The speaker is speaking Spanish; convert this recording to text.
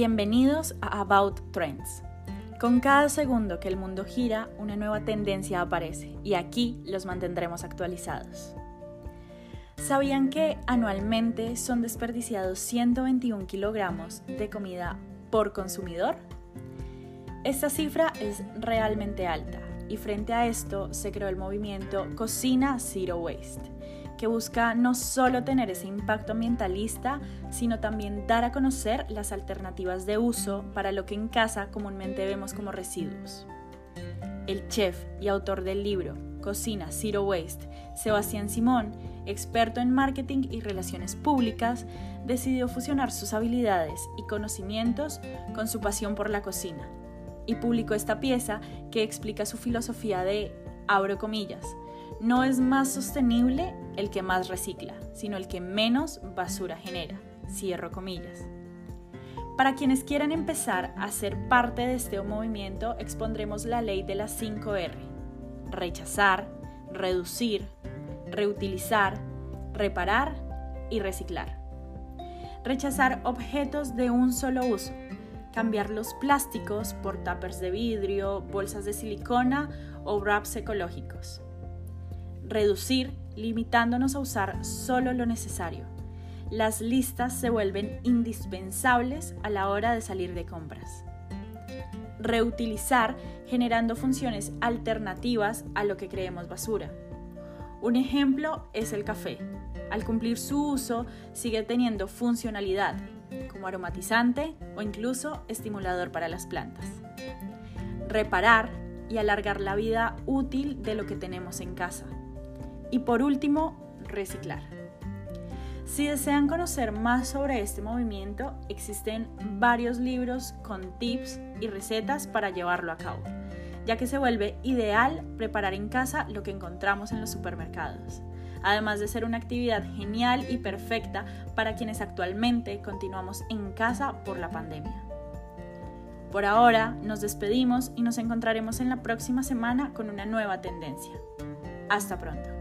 Bienvenidos a About Trends. Con cada segundo que el mundo gira, una nueva tendencia aparece y aquí los mantendremos actualizados. ¿Sabían que anualmente son desperdiciados 121 kilogramos de comida por consumidor? Esta cifra es realmente alta y frente a esto se creó el movimiento Cocina Zero Waste que busca no solo tener ese impacto ambientalista, sino también dar a conocer las alternativas de uso para lo que en casa comúnmente vemos como residuos. El chef y autor del libro Cocina Zero Waste, Sebastián Simón, experto en marketing y relaciones públicas, decidió fusionar sus habilidades y conocimientos con su pasión por la cocina y publicó esta pieza que explica su filosofía de, abro comillas, no es más sostenible el que más recicla, sino el que menos basura genera. Cierro comillas. Para quienes quieran empezar a ser parte de este movimiento, expondremos la ley de las 5R. Rechazar, reducir, reutilizar, reparar y reciclar. Rechazar objetos de un solo uso. Cambiar los plásticos por tuppers de vidrio, bolsas de silicona o wraps ecológicos reducir, limitándonos a usar solo lo necesario. Las listas se vuelven indispensables a la hora de salir de compras. Reutilizar generando funciones alternativas a lo que creemos basura. Un ejemplo es el café. Al cumplir su uso sigue teniendo funcionalidad como aromatizante o incluso estimulador para las plantas. Reparar y alargar la vida útil de lo que tenemos en casa. Y por último, reciclar. Si desean conocer más sobre este movimiento, existen varios libros con tips y recetas para llevarlo a cabo, ya que se vuelve ideal preparar en casa lo que encontramos en los supermercados, además de ser una actividad genial y perfecta para quienes actualmente continuamos en casa por la pandemia. Por ahora, nos despedimos y nos encontraremos en la próxima semana con una nueva tendencia. Hasta pronto.